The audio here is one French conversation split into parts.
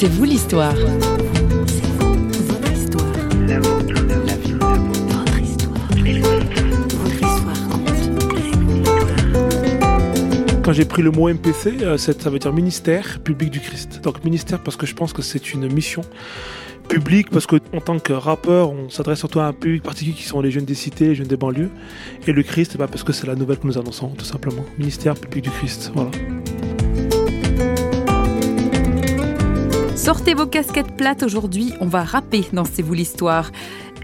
C'est vous l'histoire. Quand j'ai pris le mot MPC, euh, ça veut dire ministère public du Christ. Donc ministère parce que je pense que c'est une mission publique parce qu'en tant que rappeur, on s'adresse surtout à un public particulier qui sont les jeunes des cités, les jeunes des banlieues. Et le Christ, bah, parce que c'est la nouvelle que nous annonçons, tout simplement. Ministère public du Christ, voilà. Sortez vos casquettes plates aujourd'hui, on va rapper dans C'est vous l'histoire.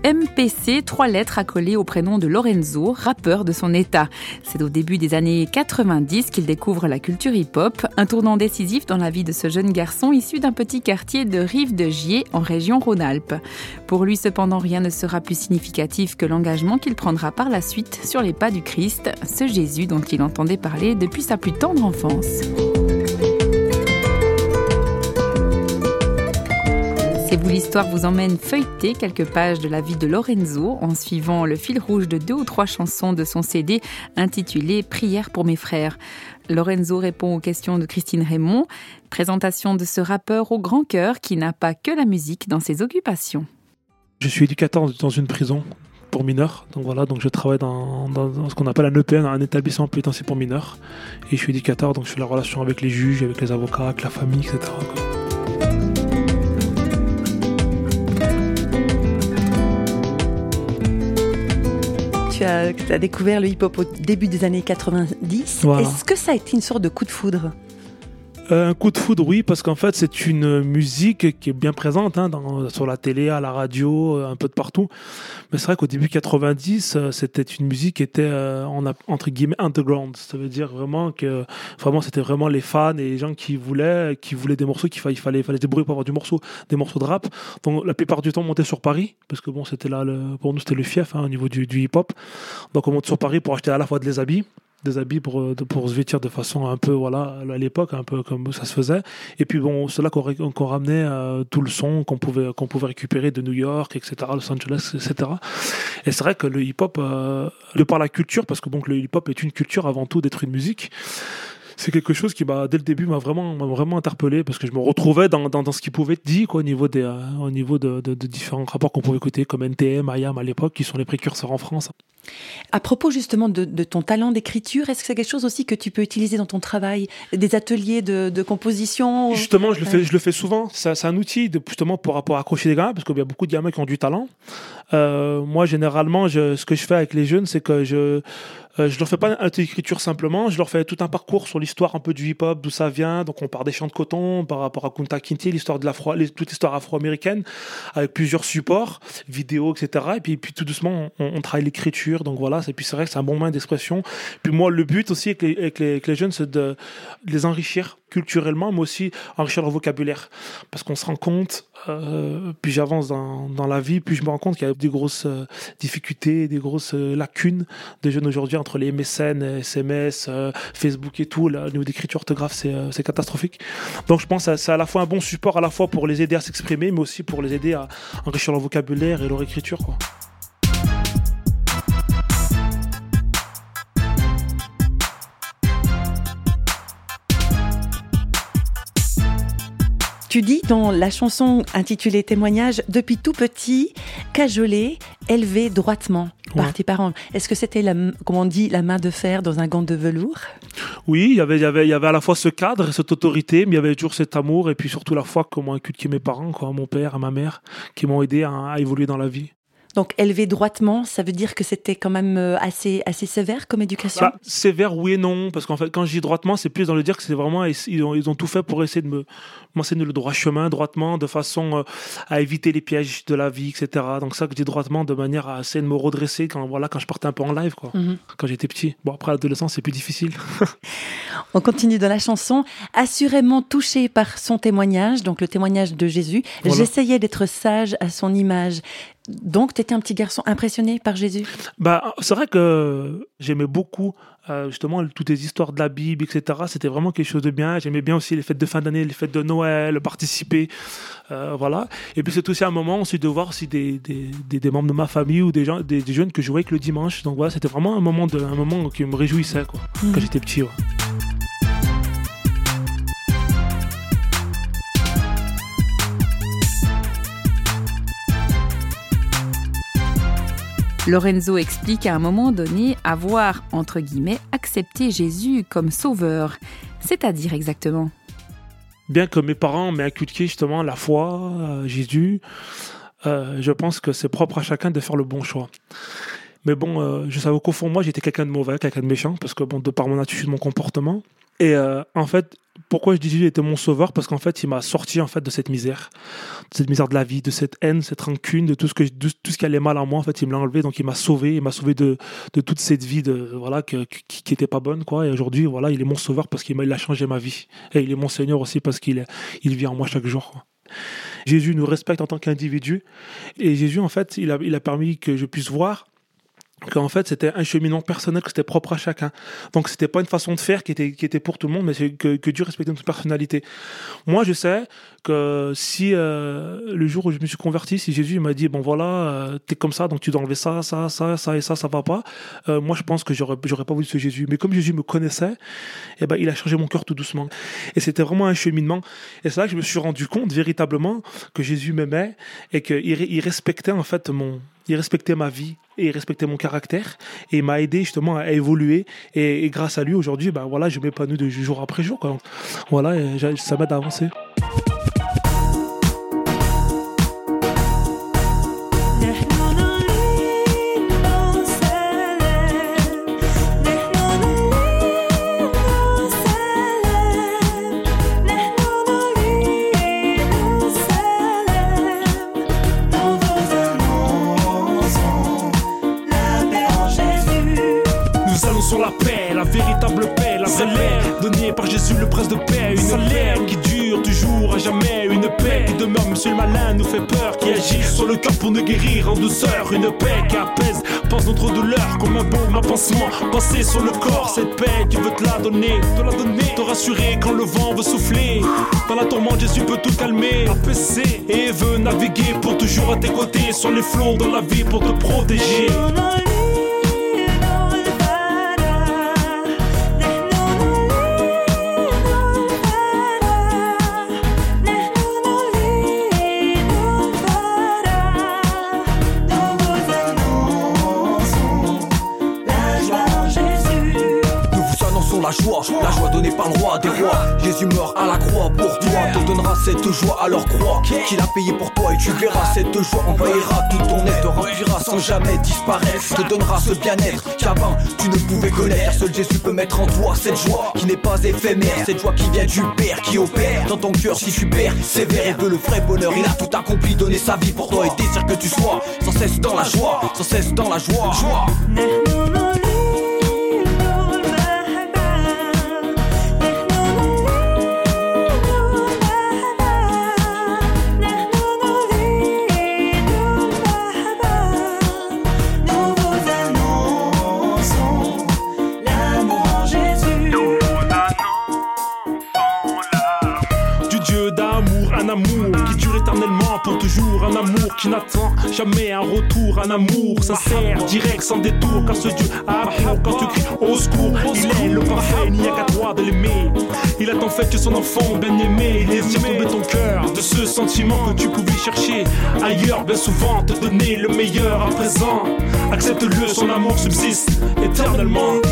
MPC, trois lettres accolées au prénom de Lorenzo, rappeur de son état. C'est au début des années 90 qu'il découvre la culture hip-hop, un tournant décisif dans la vie de ce jeune garçon issu d'un petit quartier de Rive de Gier en région Rhône-Alpes. Pour lui cependant, rien ne sera plus significatif que l'engagement qu'il prendra par la suite sur les pas du Christ, ce Jésus dont il entendait parler depuis sa plus tendre enfance. L'histoire vous emmène feuilleter quelques pages de la vie de Lorenzo en suivant le fil rouge de deux ou trois chansons de son CD intitulé Prière pour mes frères. Lorenzo répond aux questions de Christine Raymond. Présentation de ce rappeur au grand cœur qui n'a pas que la musique dans ses occupations. Je suis éducateur dans une prison pour mineurs. Donc voilà, donc je travaille dans, ce qu'on appelle un EPN, un établissement pénitentiaire pour mineurs. Et je suis éducateur, donc je fais la relation avec les juges, avec les avocats, avec la famille, etc. tu as, découvert le hip-hop au début des années 90. Est-ce que ça a été une sorte de coup de foudre? Euh, un coup de foudre, oui, parce qu'en fait, c'est une musique qui est bien présente hein, dans, sur la télé, à la radio, euh, un peu de partout. Mais c'est vrai qu'au début 90, euh, c'était une musique qui était en, entre guillemets underground. Ça veut dire vraiment que vraiment c'était vraiment les fans et les gens qui voulaient, qui voulaient des morceaux, qu'il fallait, fallait, fallait se débrouiller pour avoir du morceau, des morceaux de rap. Donc la plupart du temps, on montait sur Paris, parce que bon, c'était là, le, pour nous, c'était le fief hein, au niveau du, du hip-hop. Donc on monte sur Paris pour acheter à la fois de les habits des habits pour, euh, pour se vêtir de façon un peu, voilà, à l'époque, un peu comme ça se faisait. Et puis bon, c'est là qu'on ramenait euh, tout le son qu'on pouvait, qu'on pouvait récupérer de New York, etc., Los Angeles, etc. Et c'est vrai que le hip-hop, euh, de par la culture, parce que donc le hip-hop est une culture avant tout d'être une musique, c'est quelque chose qui, bah, dès le début, m'a vraiment, vraiment interpellé parce que je me retrouvais dans, dans, ce qui pouvait être dit quoi, au niveau, des, au niveau de, de, de différents rapports qu'on pouvait écouter, comme NTM, IAM à l'époque, qui sont les précurseurs en France. À propos justement de, ton talent d'écriture, est-ce que c'est quelque chose aussi que tu peux utiliser dans ton travail? Des ateliers de, composition Justement, je le, fais, je le fais souvent. C'est un outil de, justement pour, pour accrocher des gamins, parce qu'il y a beaucoup de gamins qui ont du talent. Euh, moi, généralement, je, ce que je fais avec les jeunes, c'est que je euh, je leur fais pas un écriture simplement, je leur fais tout un parcours sur l'histoire un peu du hip-hop, d'où ça vient. Donc on part des champs de coton par rapport à Kunta Kinte, l'histoire de l'afro, toute l'histoire afro-américaine, avec plusieurs supports, vidéos, etc. Et puis, puis tout doucement, on, travaille l'écriture. Donc voilà, c'est vrai que c'est un bon moyen d'expression. Puis moi, le but aussi avec les, jeunes, c'est de les enrichir culturellement, mais aussi enrichir leur vocabulaire. Parce qu'on se rend compte, euh, puis j'avance dans, dans, la vie, puis je me rends compte qu'il y a des grosses euh, difficultés, des grosses euh, lacunes des jeunes aujourd'hui entre les MSN, SMS, Facebook et tout. Là, au niveau d'écriture orthographe, c'est catastrophique. Donc je pense que c'est à la fois un bon support, à la fois pour les aider à s'exprimer, mais aussi pour les aider à enrichir leur vocabulaire et leur écriture. Tu dis dans la chanson intitulée Témoignage, depuis tout petit, cajolé, élevé droitement par tes parents. Est-ce que c'était, la, comme on dit, la main de fer dans un gant de velours? Oui, il y avait, y avait, il y avait à la fois ce cadre et cette autorité, mais il y avait toujours cet amour et puis surtout la foi que m'ont inculqué mes parents, quoi, mon père et ma mère, qui m'ont aidé à évoluer dans la vie. Donc élevé droitement, ça veut dire que c'était quand même euh, assez, assez sévère comme éducation? Bah, Sévère, oui et non. Parce qu'en fait, quand je dis droitement, c'est plus dans le dire que c'est vraiment. Ils ont, ils ont tout fait pour essayer de me m'enseigner le droit chemin, droitement, de façon euh, à éviter les pièges de la vie, etc. Donc ça que je dis droitement, de manière à essayer de me redresser quand, voilà, quand je partais un peu en live, quoi. Mhm. Quand j'étais petit. Bon, après l'adolescence, c'est plus difficile. On continue dans la chanson. Assurément touché par son témoignage, donc le témoignage de Jésus, j'essayais d'être sage à son image. Donc, tu étais un petit garçon impressionné par Jésus? Bah, C'est vrai que j'aimais beaucoup euh, justement toutes les histoires de la Bible, etc. C'était vraiment quelque chose de bien. J'aimais bien aussi les fêtes de fin d'année, les fêtes de Noël, participer. Euh, voilà. Et puis c'est aussi un moment aussi de voir aussi des, des, des, membres de ma famille ou des, gens, des, jeunes que je voyais que le dimanche. Donc voilà, c'était vraiment un moment, de, un moment qui me réjouissait quoi, quand mmh. j'étais petit. Lorenzo explique à un moment donné avoir, entre guillemets, accepté Jésus comme sauveur. C'est-à-dire exactement? Bien que mes parents m'aient inculqué justement la foi, euh, Jésus, euh, je pense que c'est propre à chacun de faire le bon choix. Mais bon, euh, je savais qu'au fond, moi, j'étais quelqu'un de mauvais, quelqu'un de méchant, parce que bon, de par mon attitude, mon comportement. Et en fait, pourquoi je dis Jésus était mon sauveur? Parce qu'en fait, il m'a sorti en fait de cette misère, de cette misère de la vie, de cette haine, cette rancune, de tout ce que tout ce qui allait mal en moi. En fait, il me l'a enlevé, donc il m'a sauvé, il m'a sauvé de, de toute cette vie de voilà qui, qui était pas bonne quoi. Et aujourd'hui, voilà, il est mon sauveur parce qu'il a changé ma vie. Et il est mon Seigneur aussi parce qu'il il vit en moi chaque jour. Jésus nous respecte en tant qu'individu et Jésus en fait, il a, il a permis que je puisse voir qu'en fait c'était un cheminement personnel que c'était propre à chacun. Donc c'était pas une façon de faire qui était, qui était pour tout le monde, mais c'est que, que Dieu respectait notre personnalité. Moi je sais que si euh, le jour où je me suis converti, si Jésus m'a dit bon voilà euh, t'es comme ça donc tu dois enlever ça, ça, ça, ça et ça, ça va pas. Euh, moi je pense que j'aurais j'aurais pas voulu ce Jésus. Mais comme Jésus me connaissait, eh ben il a changé mon cœur tout doucement. Et c'était vraiment un cheminement. Et c'est là que je me suis rendu compte véritablement que Jésus m'aimait et qu'il il respectait en fait mon il respectait ma vie et il respectait mon caractère et il m'a aidé justement à évoluer et, grâce à lui aujourd'hui ben voilà je m'épanouis de jour après jour quoi. voilà ça m'aide à avancer monsieur le malin nous fait peur, qui agit sur le cœur pour nous guérir en douceur, une paix qui apaise, pense notre douleur comme un baume, un pansement, passer sur le corps, cette paix tu veux te la donner, te la donner, te rassurer quand le vent veut souffler, dans la tourmente Jésus peut tout calmer, apaiser et veut naviguer pour toujours à tes côtés, sur les flots de la vie pour te protéger. La joie donnée par le roi des rois. Jésus meurt à la croix pour toi, te donnera cette joie, alors crois qu'il a payé pour toi et tu verras cette joie envahira tout ton être, te remplira sans jamais disparaître, te donnera ce bien-être. Qu'avant tu ne pouvais connaître. Seul Jésus peut mettre en toi cette joie qui n'est pas éphémère, cette joie qui vient du Père qui opère. Dans ton cœur si tu perds sévère et veut le vrai bonheur. Il a tout accompli, donné sa vie pour toi. Et désire que tu sois sans cesse dans la joie, sans cesse dans la joie. joie. Un amour qui n'attend jamais un retour, un amour sincère, direct, sans détour, car ce Dieu a amour quand tu cries au secours. Il est le parfait, il n'y a qu'à toi de l'aimer. Il a en fait que son enfant bien aimé, il laisse tomber ton cœur de ce sentiment que tu pouvais chercher ailleurs, bien souvent te donner le meilleur à présent. Accepte-le, son amour subsiste éternellement.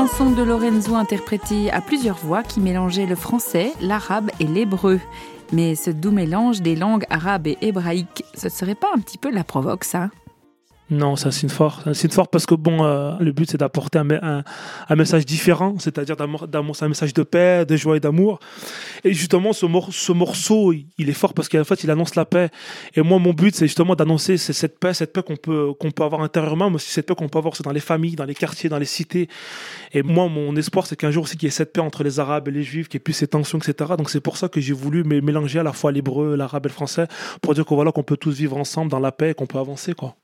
Chanson de Lorenzo interprétée à plusieurs voix qui mélangeait le français, l'arabe et l'hébreu. Mais ce doux mélange des langues arabes et hébraïques, ce serait pas un petit peu la provoque, ça? Non, c'est un signe fort. Un signe parce que bon, euh, le but c'est d'apporter un, un, message différent, c'est-à-dire c'est un message de paix, de joie et d'amour. Et justement, ce, ce, morceau, il est fort parce qu'en fait, il annonce la paix. Et moi, mon but, c'est justement d'annoncer cette paix, cette paix qu'on peut qu'on peut avoir intérieurement, mais aussi cette paix qu'on peut avoir dans les familles, dans les quartiers, dans les cités. Et moi, mon espoir, c'est qu'un jour aussi qu'il y ait cette paix entre les Arabes et les Juifs, qu'il n'y ait plus ces tensions, etc. Donc c'est pour ça que j'ai voulu mélanger à la fois l'hébreu, l'arabe et le français, pour dire voilà qu'on peut tous vivre ensemble dans la paix qu'on peut avancer, quoi.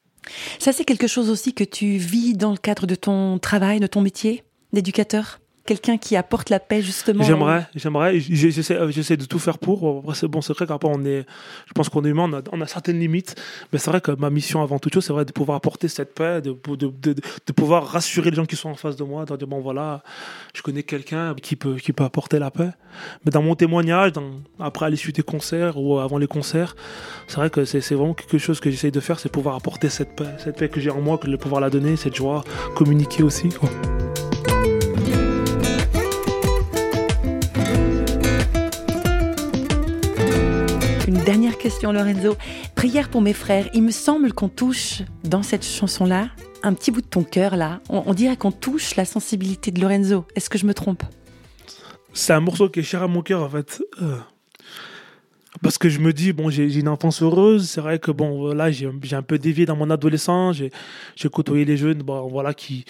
Ça, c'est quelque chose aussi que tu vis dans le cadre de ton travail, de ton métier d'éducateur? Quelqu'un qui apporte la paix justement. J'aimerais, j'aimerais, j'essaie, euh, j'essaie de tout faire pour. Après, c'est bon, c'est vrai qu'après on est, je pense qu'on est humain, on a, on a, certaines limites, mais c'est vrai que ma mission avant toute chose, c'est vrai de pouvoir apporter cette paix, de, de, de, de, pouvoir rassurer les gens qui sont en face de moi, de dire bon voilà, je connais quelqu'un qui peut, qui peut apporter la paix. Mais dans mon témoignage, dans, après à l'issue des concerts ou avant les concerts, c'est vrai que c'est, c'est vraiment quelque chose que j'essaie de faire, c'est pouvoir apporter cette paix, cette paix que j'ai en moi, que de pouvoir la donner, cette joie, communiquer aussi. Quoi. Dernière question, Lorenzo. Prière pour mes frères. Il me semble qu'on touche dans cette chanson-là un petit bout de ton cœur, là. On, dirait qu'on touche la sensibilité de Lorenzo. Est-ce que je me trompe? C'est un morceau qui est cher à mon cœur, en fait. Euh, parce que je me dis, bon, j'ai une enfance heureuse. C'est vrai que, bon, là, j'ai un peu dévié dans mon adolescence. J'ai côtoyé les jeunes, bon, voilà, qui.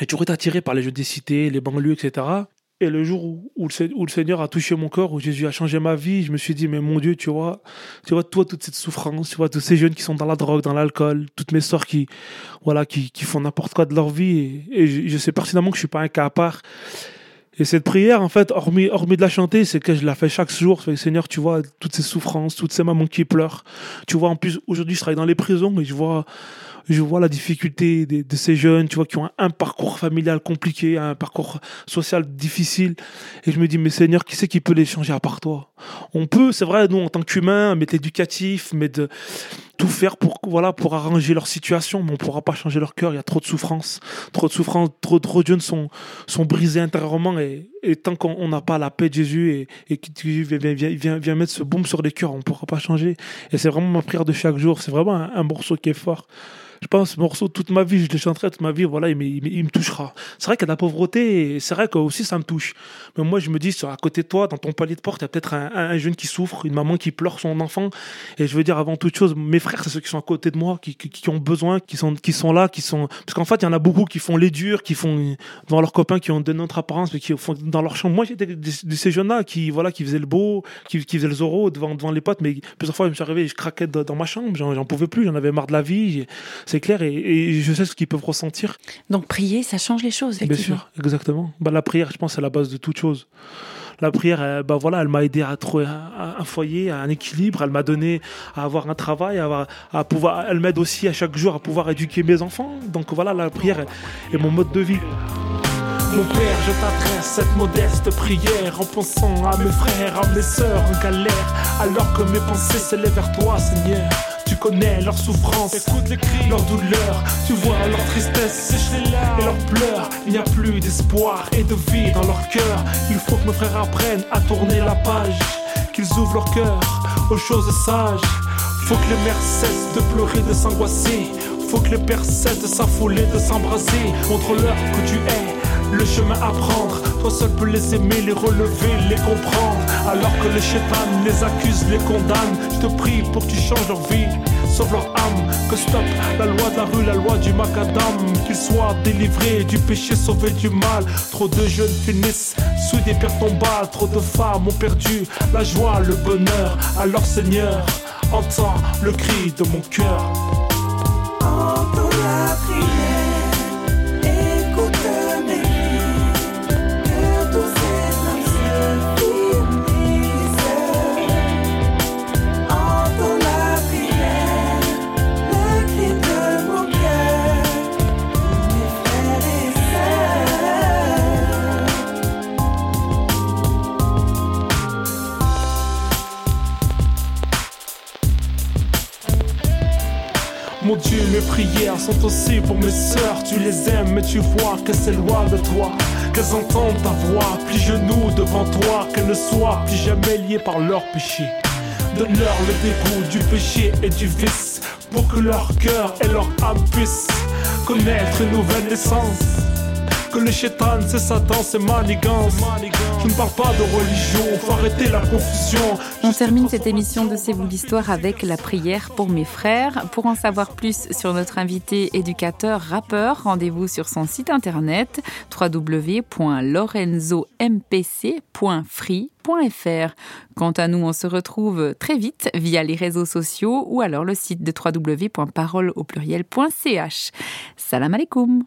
J'ai toujours été attiré par les jeux des cités, les banlieues, etc. Et le jour où, le, Seigneur a touché mon corps, où Jésus a changé ma vie, je me suis dit, mais mon Dieu, tu vois, tu vois, toi, toute cette souffrance, tu vois, tous ces jeunes qui sont dans la drogue, dans l'alcool, toutes mes sœurs qui, voilà, qui, qui font n'importe quoi de leur vie. Et, je, sais pertinemment que je suis pas un cas à part. Et cette prière, en fait, hormis, hormis de la chanter, c'est que je la fais chaque jour. Seigneur, tu vois, toutes ces souffrances, toutes ces mamans qui pleurent. Tu vois, en plus, aujourd'hui, je travaille dans les prisons et je vois, je vois la difficulté de, ces jeunes, tu vois, qui ont un, parcours familial compliqué, un parcours social difficile. Et je me dis, mais Seigneur, qui c'est qui peut les changer à part toi? On peut, c'est vrai, nous, en tant qu'humains, mettre l'éducatif, mais de tout faire pour, voilà, pour arranger leur situation, mais on pourra pas changer leur cœur. Il y a trop de souffrance, trop de souffrance, trop, de jeunes sont, sont brisés intérieurement et, tant qu'on n'a pas la paix de Jésus et, et qu'il vient, vient, vient, mettre ce boom sur les cœurs, on pourra pas changer. Et c'est vraiment ma prière de chaque jour. C'est vraiment un morceau qui est fort je pense, ce morceau, toute ma vie, je le chanterai toute ma vie, voilà, il, il, me touchera. C'est vrai qu'il y a de la pauvreté, et c'est vrai que aussi ça me touche. Mais moi, je me dis, à côté de toi, dans ton palier de porte, il y a peut-être un, jeune qui souffre, une maman qui pleure son enfant. Et je veux dire, avant toute chose, mes frères, c'est ceux qui sont à côté de moi, qui, qui, ont besoin, qui sont, qui sont là, qui sont. Parce qu'en fait, il y en a beaucoup qui font les durs, qui font dans leurs copains, qui ont de notre apparence, mais qui font dans leur chambre. Moi, j'étais de ces jeunes-là qui, voilà, qui faisaient le beau, qui, qui faisaient le zoro devant, devant les potes, mais plusieurs fois, je me suis arrivé, je craquais dans ma chambre, j'en pouvais plus, j'en avais marre de la vie, c'est clair. et je sais ce qu'ils peuvent ressentir. Donc prier, ça change les choses, effectivement. Bien sûr, exactement. Bah, la prière, je pense, c'est la base de toute chose. La prière, bah voilà, elle m'a aidé à trouver un, foyer, un équilibre. Elle m'a donné à avoir un travail, à pouvoir. Elle m'aide aussi à chaque jour à pouvoir éduquer mes enfants. Donc voilà, la prière est mon mode de vie. Mon père, je t'adresse cette modeste prière en pensant à mes frères, à mes sœurs en galère, alors que mes pensées s'élèvent vers toi, Seigneur. Tu connais leur souffrance, écoute les cris, leur douleur. Tu vois leur tristesse, sèche les larmes et leurs pleurs. Il n'y a plus d'espoir et de vie dans leur cœur. Il faut que mes frères apprennent à tourner la page, qu'ils ouvrent leur cœur aux choses sages. Faut que les mères cessent de pleurer, de s'angoisser. Faut que les pères cessent de s'affoler, de s'embraser. Montre-leur que tu es le chemin à prendre. Toi seul peux les aimer, les relever, les comprendre. Alors que les chétans les accusent, les condamnent. Je te prie pour que tu changes leur vie, sauve leur âme. Que stop la loi de la rue, la loi du macadam. Qu'ils soient délivrés du péché, sauvés du mal. Trop de jeunes finissent sous des pierres tombales. Trop de femmes ont perdu la joie, le bonheur. Alors Seigneur, entends le cri de mon cœur. Sont aussi pour mes sœurs. Tu les aimes, mais tu vois que c'est loin de toi. Qu'elles entendent ta voix, plie genoux devant toi. Qu'elles ne soient plus jamais liées par leur péché. Donne-leur le dégoût du péché et du vice. Pour que leur cœur et leur âme puissent connaître une nouvelle naissance. Que le chétan, c'est Satan, c'est manigance. Je ne parle pas de religion, faut arrêter la confusion. On termine cette émission de C'est vous l'histoire avec la prière pour mes frères. Pour en savoir plus sur notre invité éducateur rappeur, rendez-vous sur son site internet www.lorenzompc.free.fr. Quant à nous, on se retrouve très vite via les réseaux sociaux ou alors le site de www.parole au. Salam alaikum.